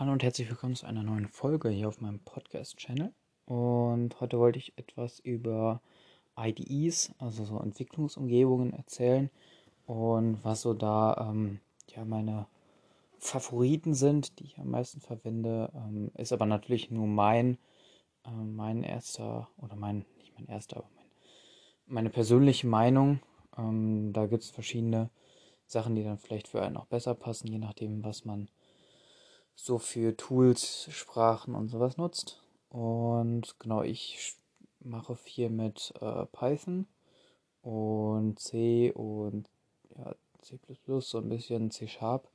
Hallo und herzlich willkommen zu einer neuen Folge hier auf meinem Podcast-Channel. Und heute wollte ich etwas über IDEs, also so Entwicklungsumgebungen, erzählen und was so da ähm, ja meine Favoriten sind, die ich am meisten verwende. Ähm, ist aber natürlich nur mein, äh, mein erster oder mein, nicht mein erster, aber mein, meine persönliche Meinung. Ähm, da gibt es verschiedene Sachen, die dann vielleicht für einen auch besser passen, je nachdem, was man so für Tools, Sprachen und sowas nutzt. Und genau, ich mache viel mit äh, Python und C und ja, C++, so ein bisschen C Sharp.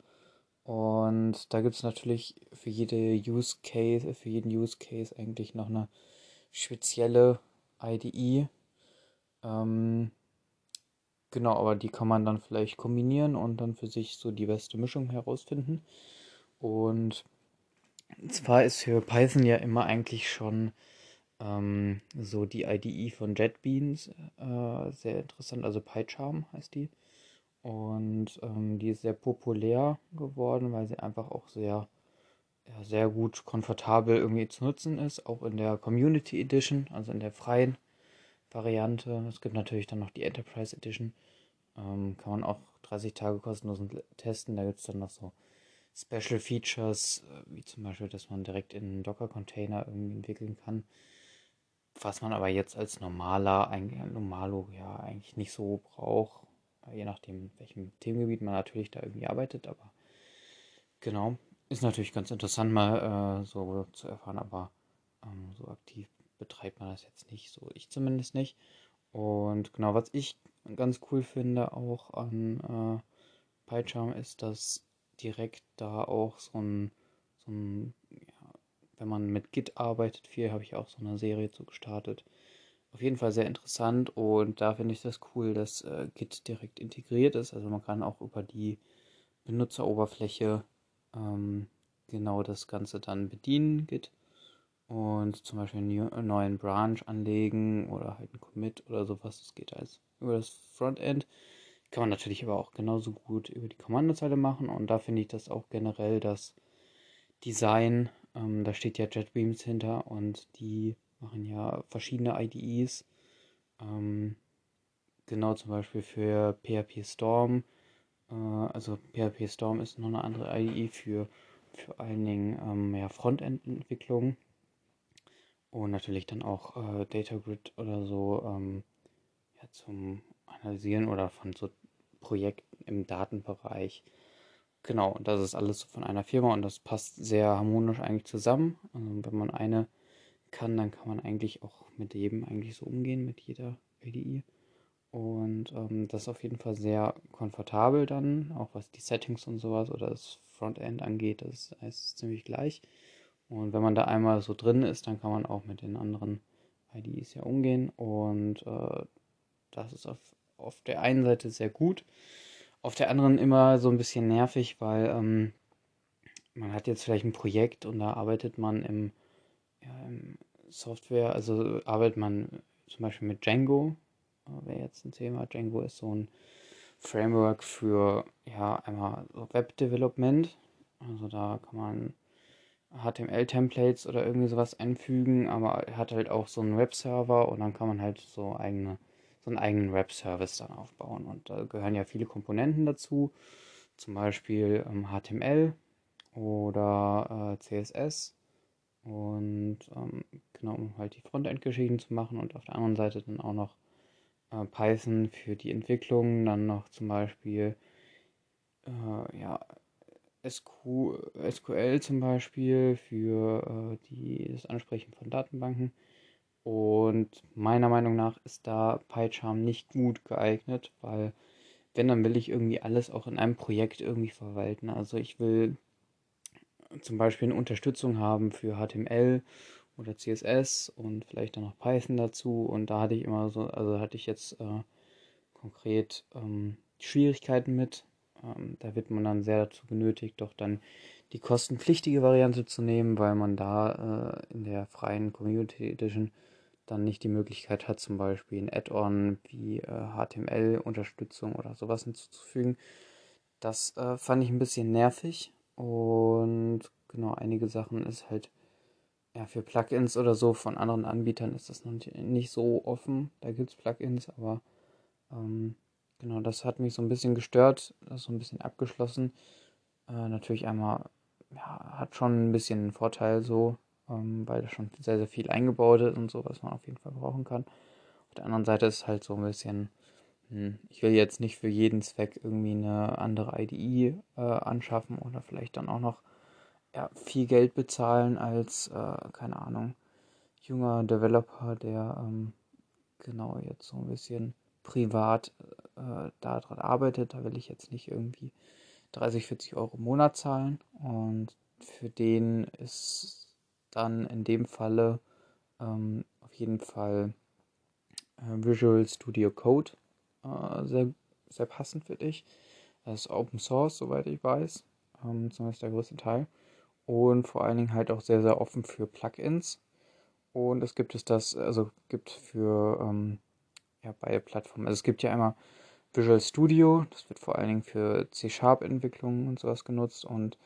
Und da gibt es natürlich für jede Use Case, für jeden Use Case eigentlich noch eine spezielle IDE. Ähm, genau, aber die kann man dann vielleicht kombinieren und dann für sich so die beste Mischung herausfinden. Und zwar ist für Python ja immer eigentlich schon ähm, so die IDE von JetBeans äh, sehr interessant, also PyCharm heißt die. Und ähm, die ist sehr populär geworden, weil sie einfach auch sehr, ja, sehr gut komfortabel irgendwie zu nutzen ist, auch in der Community Edition, also in der freien Variante. Es gibt natürlich dann noch die Enterprise Edition. Ähm, kann man auch 30 Tage kostenlos testen. Da gibt es dann noch so Special Features, äh, wie zum Beispiel, dass man direkt in einen Docker-Container irgendwie entwickeln kann. Was man aber jetzt als normaler, eigentlich Normalo ja eigentlich nicht so braucht, je nachdem, welchem Themengebiet man natürlich da irgendwie arbeitet, aber genau, ist natürlich ganz interessant mal äh, so zu erfahren, aber ähm, so aktiv betreibt man das jetzt nicht, so ich zumindest nicht. Und genau, was ich ganz cool finde auch an äh, PyCharm ist, dass direkt da auch so ein, so ein ja, wenn man mit Git arbeitet, viel habe ich auch so eine Serie zu gestartet. Auf jeden Fall sehr interessant und da finde ich das cool, dass äh, Git direkt integriert ist. Also man kann auch über die Benutzeroberfläche ähm, genau das Ganze dann bedienen, Git. Und zum Beispiel einen neuen Branch anlegen oder halt einen Commit oder sowas. Das geht alles über das Frontend. Kann man natürlich aber auch genauso gut über die Kommandozeile machen und da finde ich das auch generell das Design, ähm, da steht ja JetBeams hinter und die machen ja verschiedene IDEs. Ähm, genau zum Beispiel für PHP Storm. Äh, also PHP Storm ist noch eine andere IDE für vor allen Dingen ähm, ja, Frontend-Entwicklung und natürlich dann auch äh, Data Grid oder so ähm, ja, zum Analysieren oder von so Projekten im Datenbereich. Genau, und das ist alles von einer Firma und das passt sehr harmonisch eigentlich zusammen. Also wenn man eine kann, dann kann man eigentlich auch mit jedem eigentlich so umgehen, mit jeder IDE. Und ähm, das ist auf jeden Fall sehr komfortabel dann, auch was die Settings und sowas oder das Frontend angeht, das ist ziemlich gleich. Und wenn man da einmal so drin ist, dann kann man auch mit den anderen IDEs ja umgehen. Und äh, das ist auf auf der einen Seite sehr gut, auf der anderen immer so ein bisschen nervig, weil ähm, man hat jetzt vielleicht ein Projekt und da arbeitet man im, ja, im Software, also arbeitet man zum Beispiel mit Django, äh, wäre jetzt ein Thema. Django ist so ein Framework für ja einmal so Web Development. Also da kann man HTML-Templates oder irgendwie sowas einfügen, aber er hat halt auch so einen Webserver und dann kann man halt so eigene so einen eigenen Web-Service dann aufbauen. Und da gehören ja viele Komponenten dazu, zum Beispiel ähm, HTML oder äh, CSS. Und ähm, genau, um halt die Frontend-Geschichten zu machen und auf der anderen Seite dann auch noch äh, Python für die Entwicklung, dann noch zum Beispiel äh, ja, SQ, SQL zum Beispiel für äh, die, das Ansprechen von Datenbanken und meiner Meinung nach ist da PyCharm nicht gut geeignet, weil wenn, dann will ich irgendwie alles auch in einem Projekt irgendwie verwalten. Also ich will zum Beispiel eine Unterstützung haben für HTML oder CSS und vielleicht dann noch Python dazu. Und da hatte ich immer so, also hatte ich jetzt äh, konkret ähm, Schwierigkeiten mit. Ähm, da wird man dann sehr dazu genötigt, doch dann die kostenpflichtige Variante zu nehmen, weil man da äh, in der freien Community Edition dann nicht die Möglichkeit hat, zum Beispiel ein Add-on wie äh, HTML-Unterstützung oder sowas hinzuzufügen. Das äh, fand ich ein bisschen nervig und genau, einige Sachen ist halt, ja, für Plugins oder so von anderen Anbietern ist das noch nicht so offen. Da gibt es Plugins, aber ähm, genau, das hat mich so ein bisschen gestört, das so ein bisschen abgeschlossen. Äh, natürlich einmal, ja, hat schon ein bisschen einen Vorteil so, ähm, weil da schon sehr, sehr viel eingebaut ist und so, was man auf jeden Fall brauchen kann. Auf der anderen Seite ist halt so ein bisschen, hm, ich will jetzt nicht für jeden Zweck irgendwie eine andere IDE äh, anschaffen oder vielleicht dann auch noch ja, viel Geld bezahlen als, äh, keine Ahnung, junger Developer, der ähm, genau jetzt so ein bisschen privat äh, daran arbeitet. Da will ich jetzt nicht irgendwie 30, 40 Euro im Monat zahlen. Und für den ist dann in dem Falle ähm, auf jeden Fall äh, Visual Studio Code äh, sehr, sehr passend für dich. Das ist Open Source, soweit ich weiß. Ähm, zumindest der größte Teil. Und vor allen Dingen halt auch sehr, sehr offen für Plugins. Und es gibt es das, also gibt für ähm, ja, beide Plattformen. Also es gibt ja einmal Visual Studio, das wird vor allen Dingen für C-Sharp-Entwicklungen und sowas genutzt und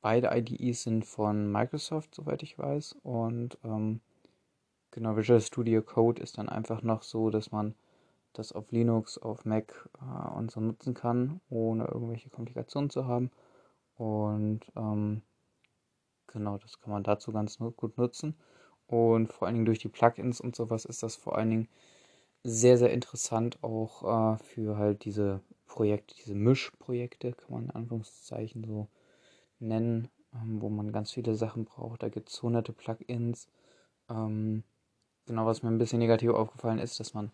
beide IDEs sind von Microsoft, soweit ich weiß. Und ähm, genau, Visual Studio Code ist dann einfach noch so, dass man das auf Linux, auf Mac äh, und so nutzen kann, ohne irgendwelche Komplikationen zu haben. Und ähm, genau, das kann man dazu ganz gut nutzen. Und vor allen Dingen durch die Plugins und sowas ist das vor allen Dingen sehr, sehr interessant auch äh, für halt diese Projekte, diese Mischprojekte, kann man in Anführungszeichen so nennen, ähm, wo man ganz viele Sachen braucht. Da gibt es hunderte Plugins. Ähm, genau, was mir ein bisschen negativ aufgefallen ist, dass man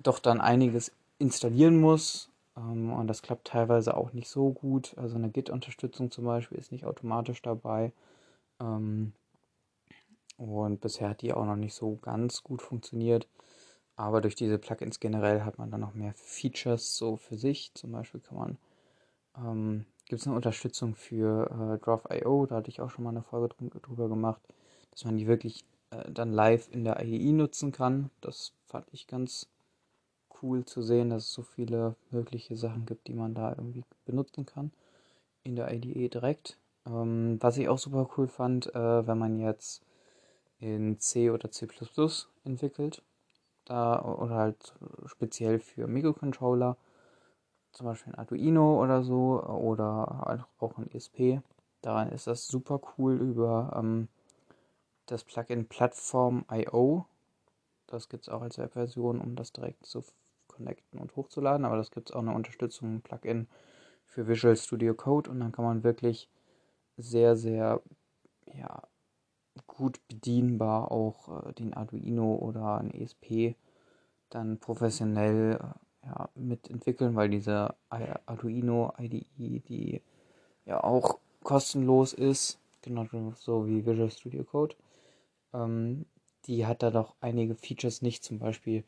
doch dann einiges installieren muss. Ähm, und das klappt teilweise auch nicht so gut. Also eine Git-Unterstützung zum Beispiel ist nicht automatisch dabei. Ähm, und bisher hat die auch noch nicht so ganz gut funktioniert. Aber durch diese Plugins generell hat man dann noch mehr Features so für sich. Zum Beispiel kann man, ähm, gibt es eine Unterstützung für äh, Draw.io, da hatte ich auch schon mal eine Folge drüber gemacht, dass man die wirklich äh, dann live in der IE nutzen kann. Das fand ich ganz cool zu sehen, dass es so viele mögliche Sachen gibt, die man da irgendwie benutzen kann in der IDE direkt. Ähm, was ich auch super cool fand, äh, wenn man jetzt in C oder C++ entwickelt, da oder halt speziell für Mikrocontroller, zum Beispiel ein Arduino oder so oder auch ein ESP. Daran ist das super cool über ähm, das Plugin Plattform.io. Das gibt es auch als Webversion, um das direkt zu connecten und hochzuladen, aber das gibt es auch eine Unterstützung, ein Plugin für Visual Studio Code und dann kann man wirklich sehr, sehr ja, gut bedienbar auch äh, den Arduino oder ein ESP dann professionell äh, ja, mitentwickeln, weil diese Arduino IDE, die ja auch kostenlos ist, genau so wie Visual Studio Code, ähm, die hat da doch einige Features nicht. Zum Beispiel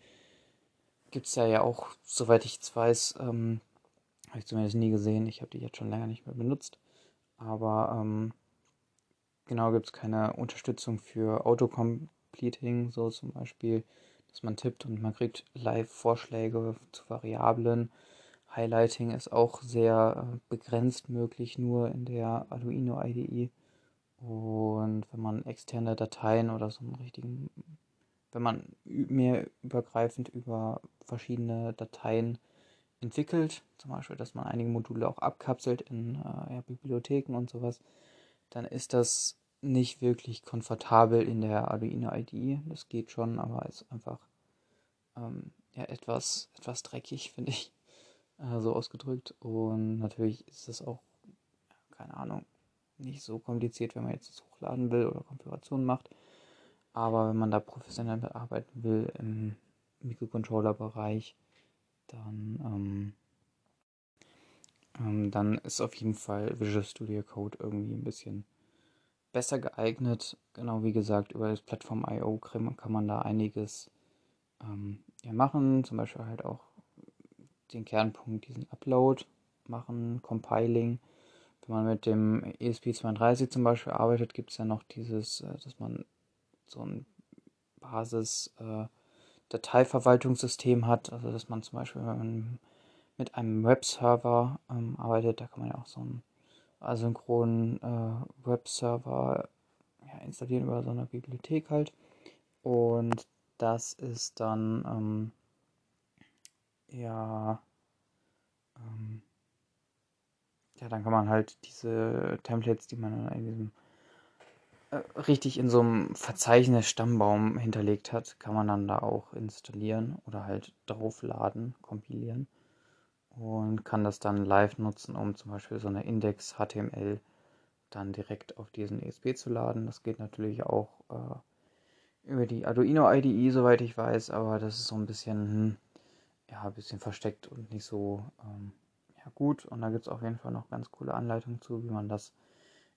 gibt es ja ja auch, soweit ich es weiß, ähm, habe ich zumindest nie gesehen. Ich habe die jetzt schon länger nicht mehr benutzt. Aber ähm, genau gibt es keine Unterstützung für Autocompleting, so zum Beispiel, dass man tippt und man kriegt Live-Vorschläge zu Variablen. Highlighting ist auch sehr äh, begrenzt möglich, nur in der Arduino IDE. Und wenn man externe Dateien oder so einen richtigen, wenn man mehr übergreifend über verschiedene Dateien entwickelt, zum Beispiel, dass man einige Module auch abkapselt in äh, ja, Bibliotheken und sowas, dann ist das nicht wirklich komfortabel in der Arduino IDE. Das geht schon, aber ist einfach ähm, ja, etwas, etwas dreckig, finde ich, äh, so ausgedrückt. Und natürlich ist es auch, keine Ahnung, nicht so kompliziert, wenn man jetzt das hochladen will oder Konfiguration macht. Aber wenn man da professionell mitarbeiten will im Mikrocontroller-Bereich, dann ähm, ähm, dann ist auf jeden Fall Visual Studio Code irgendwie ein bisschen besser geeignet. Genau wie gesagt, über das Plattform IO kann man da einiges ähm, machen. Zum Beispiel halt auch den Kernpunkt, diesen Upload machen, Compiling. Wenn man mit dem ESP32 zum Beispiel arbeitet, gibt es ja noch dieses, äh, dass man so ein Basis äh, hat, also dass man zum Beispiel, wenn man mit einem Webserver ähm, arbeitet, da kann man ja auch so ein asynchronen äh, Webserver ja, installieren über so eine Bibliothek halt. Und das ist dann ähm, ja ähm, ja dann kann man halt diese Templates, die man in diesem äh, richtig in so einem Verzeichnis Stammbaum hinterlegt hat, kann man dann da auch installieren oder halt draufladen, kompilieren und kann das dann live nutzen, um zum Beispiel so eine Index HTML dann direkt auf diesen ESP zu laden. Das geht natürlich auch äh, über die Arduino IDE, soweit ich weiß, aber das ist so ein bisschen, hm, ja, ein bisschen versteckt und nicht so ähm, ja, gut. Und da gibt es auf jeden Fall noch ganz coole Anleitungen zu, wie man das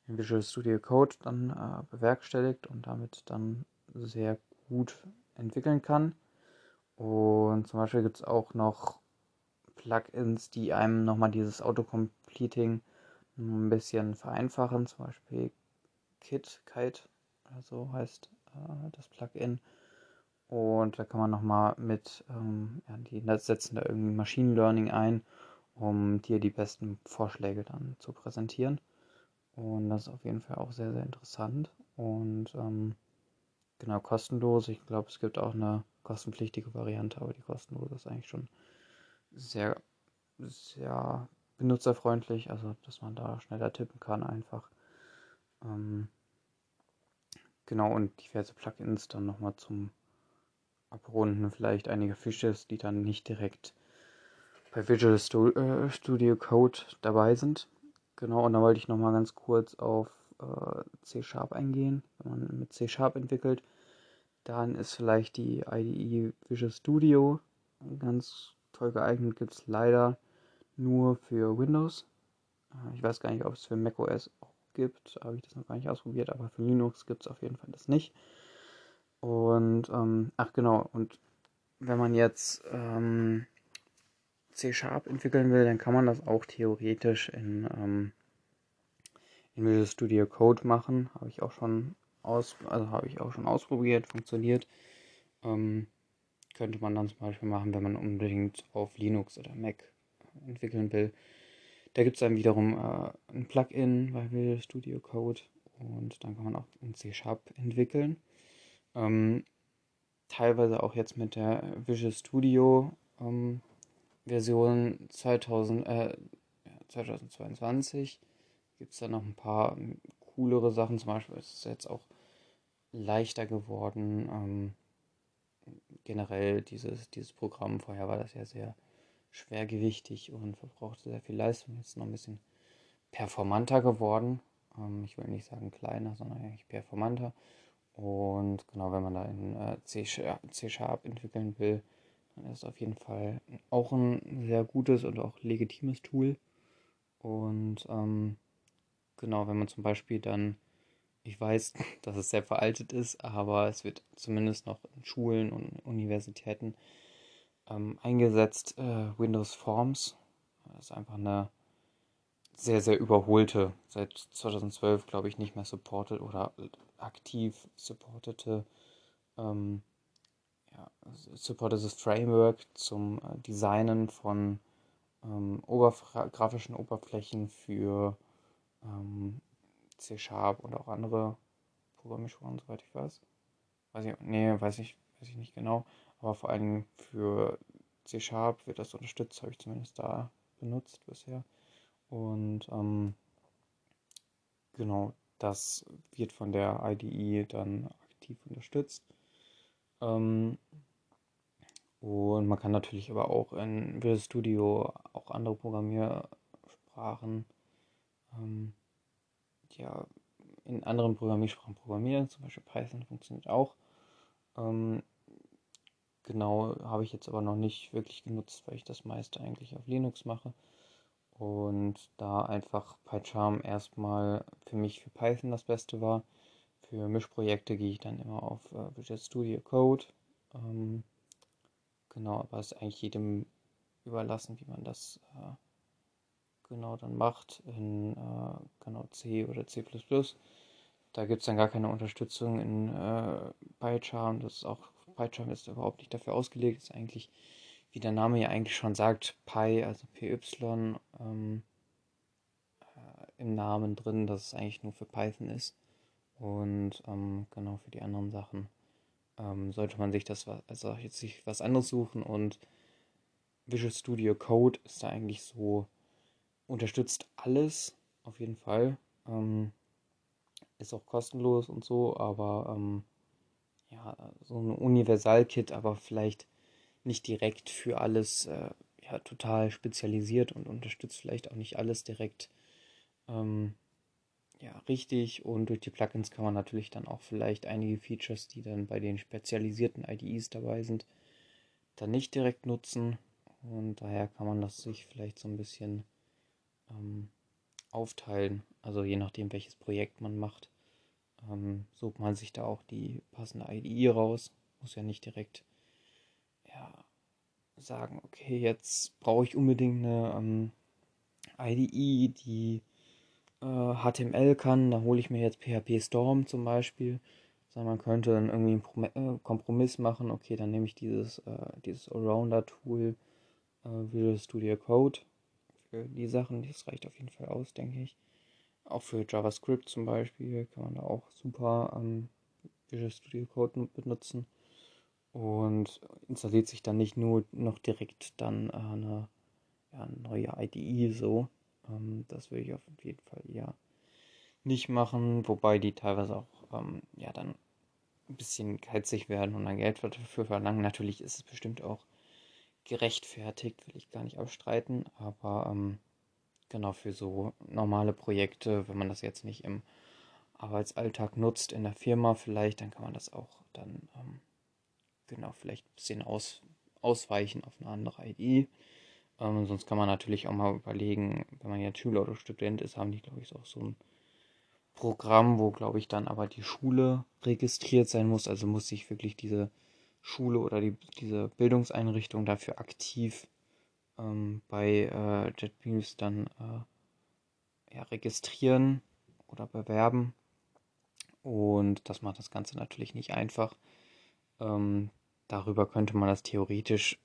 in Visual Studio Code dann äh, bewerkstelligt und damit dann sehr gut entwickeln kann. Und zum Beispiel gibt es auch noch Plugins, die einem nochmal dieses Autocompleting ein bisschen vereinfachen. Zum Beispiel Kit, Kite, so heißt äh, das Plugin. Und da kann man nochmal mit, ähm, ja, die setzen da irgendwie Machine Learning ein, um dir die besten Vorschläge dann zu präsentieren. Und das ist auf jeden Fall auch sehr, sehr interessant. Und ähm, genau, kostenlos. Ich glaube, es gibt auch eine kostenpflichtige Variante, aber die kostenlose ist eigentlich schon sehr, sehr benutzerfreundlich. Also, dass man da schneller tippen kann einfach. Ähm, genau, und diverse Plugins dann nochmal zum Abrunden. Vielleicht einige Fishes, die dann nicht direkt bei Visual äh, Studio Code dabei sind. Genau, und da wollte ich nochmal ganz kurz auf äh, C-Sharp eingehen. Wenn man mit C-Sharp entwickelt, dann ist vielleicht die IDE Visual Studio ganz toll geeignet. Gibt es leider nur für Windows. Äh, ich weiß gar nicht, ob es für macOS auch gibt. Habe ich das noch gar nicht ausprobiert, aber für Linux gibt es auf jeden Fall das nicht. Und, ähm, ach genau, und wenn man jetzt ähm, C-Sharp entwickeln will, dann kann man das auch theoretisch in, ähm, in Visual Studio Code machen. Habe ich auch schon aus, also habe ich auch schon ausprobiert, funktioniert. Ähm, könnte man dann zum Beispiel machen, wenn man unbedingt auf Linux oder Mac entwickeln will. Da gibt es dann wiederum äh, ein Plugin bei Visual Studio Code und dann kann man auch in C-Sharp entwickeln. Ähm, teilweise auch jetzt mit der Visual Studio ähm, Version 2000, äh, 2022 gibt es da noch ein paar coolere Sachen. Zum Beispiel ist es jetzt auch leichter geworden. Ähm, generell dieses, dieses Programm. Vorher war das ja sehr schwergewichtig und verbrauchte sehr viel Leistung. Jetzt noch ein bisschen performanter geworden. Ähm, ich will nicht sagen kleiner, sondern eigentlich performanter. Und genau, wenn man da in äh, C-Sharp entwickeln will, dann ist es auf jeden Fall auch ein sehr gutes und auch legitimes Tool. Und ähm, genau, wenn man zum Beispiel dann, ich weiß, dass es sehr veraltet ist, aber es wird zumindest noch in Schulen und Universitäten ähm, eingesetzt, äh, Windows Forms. Das ist einfach eine sehr, sehr überholte, seit 2012 glaube ich nicht mehr supported oder aktiv supportete ähm, ja, supportetes Framework zum äh, Designen von ähm, Oberf grafischen Oberflächen für ähm, C-Sharp und auch andere Programmiersprachen, soweit ich weiß. Weiß ich, nee, weiß ich, weiß ich nicht genau. Aber vor allem für C-Sharp wird das unterstützt, habe ich zumindest da benutzt bisher. Und ähm, genau, das wird von der IDE dann aktiv unterstützt. Ähm, und man kann natürlich aber auch in Visual Studio auch andere Programmiersprachen ähm, ja, in anderen Programmiersprachen programmieren, zum Beispiel Python funktioniert auch. Ähm, genau habe ich jetzt aber noch nicht wirklich genutzt, weil ich das meiste eigentlich auf Linux mache. Und da einfach PyCharm erstmal für mich für Python das Beste war. Für Mischprojekte gehe ich dann immer auf äh, Visual Studio Code. Ähm, genau, aber es ist eigentlich jedem überlassen, wie man das äh, genau dann macht in äh, genau C oder C++. Da gibt es dann gar keine Unterstützung in äh, PyCharm. Das ist auch, PyCharm ist überhaupt nicht dafür ausgelegt. Ist eigentlich, wie der Name ja eigentlich schon sagt, Py, also PY, ähm, äh, im Namen drin, dass es eigentlich nur für Python ist. Und ähm, genau für die anderen Sachen ähm, sollte man sich das also jetzt sich was anderes suchen und Visual Studio Code ist da eigentlich so unterstützt alles auf jeden Fall ähm, ist auch kostenlos und so aber ähm, ja so ein Universal-Kit aber vielleicht nicht direkt für alles äh, ja total spezialisiert und unterstützt vielleicht auch nicht alles direkt ähm, ja, richtig. Und durch die Plugins kann man natürlich dann auch vielleicht einige Features, die dann bei den spezialisierten IDEs dabei sind, dann nicht direkt nutzen. Und daher kann man das sich vielleicht so ein bisschen ähm, aufteilen. Also je nachdem, welches Projekt man macht, ähm, sucht man sich da auch die passende IDE raus. Muss ja nicht direkt ja, sagen, okay, jetzt brauche ich unbedingt eine ähm, IDE, die HTML äh, kann, da hole ich mir jetzt PHP Storm zum Beispiel. Also man könnte dann irgendwie einen äh, Kompromiss machen, okay, dann nehme ich dieses, äh, dieses Allrounder-Tool äh, Visual Studio Code für die Sachen, das reicht auf jeden Fall aus, denke ich. Auch für JavaScript zum Beispiel kann man da auch super ähm, Visual Studio Code benutzen und installiert sich dann nicht nur noch direkt dann eine, ja, neue IDE so, ähm, das würde ich auf jeden Fall eher nicht machen, wobei die teilweise auch ähm, ja dann ein bisschen geizig werden und dann Geld dafür verlangen. Natürlich ist es bestimmt auch gerechtfertigt, will ich gar nicht abstreiten, aber ähm, genau für so normale Projekte, wenn man das jetzt nicht im Arbeitsalltag nutzt in der Firma vielleicht, dann kann man das auch dann ähm, genau vielleicht ein bisschen aus, ausweichen auf eine andere ID. Ähm, sonst kann man natürlich auch mal überlegen, wenn man jetzt Schüler oder Student ist, haben die, glaube ich, auch so ein Programm, wo, glaube ich, dann aber die Schule registriert sein muss. Also muss sich wirklich diese Schule oder die, diese Bildungseinrichtung dafür aktiv ähm, bei äh, JetBeams dann äh, ja, registrieren oder bewerben. Und das macht das Ganze natürlich nicht einfach. Ähm, darüber könnte man das theoretisch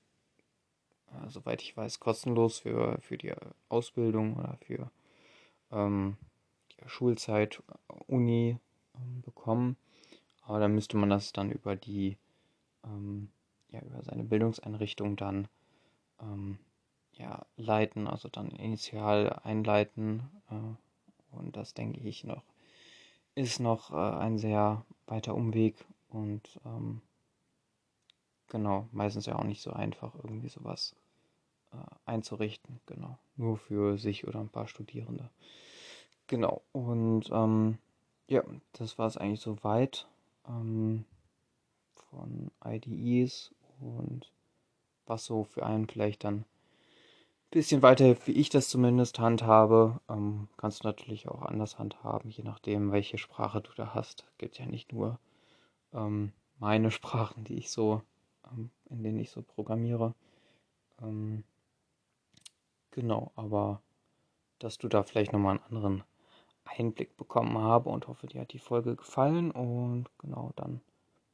äh, soweit ich weiß, kostenlos für, für die Ausbildung oder für ähm, die Schulzeit, Uni ähm, bekommen. Aber dann müsste man das dann über die, ähm, ja, über seine Bildungseinrichtung dann ähm, ja, leiten, also dann initial einleiten. Äh, und das denke ich noch, ist noch äh, ein sehr weiter Umweg und ähm, genau, meistens ja auch nicht so einfach, irgendwie sowas äh, einzurichten. Genau, nur für sich oder ein paar Studierende. Genau, und ähm, ja, das war es eigentlich soweit ähm, von IDEs und was so für einen vielleicht dann ein bisschen weiter, wie ich das zumindest handhabe, ähm, kannst du natürlich auch anders handhaben, je nachdem, welche Sprache du da hast. Gibt ja nicht nur ähm, meine Sprachen, die ich so, ähm, in denen ich so programmiere. Ähm, Genau, aber dass du da vielleicht nochmal einen anderen Einblick bekommen habe und hoffe, dir hat die Folge gefallen und genau dann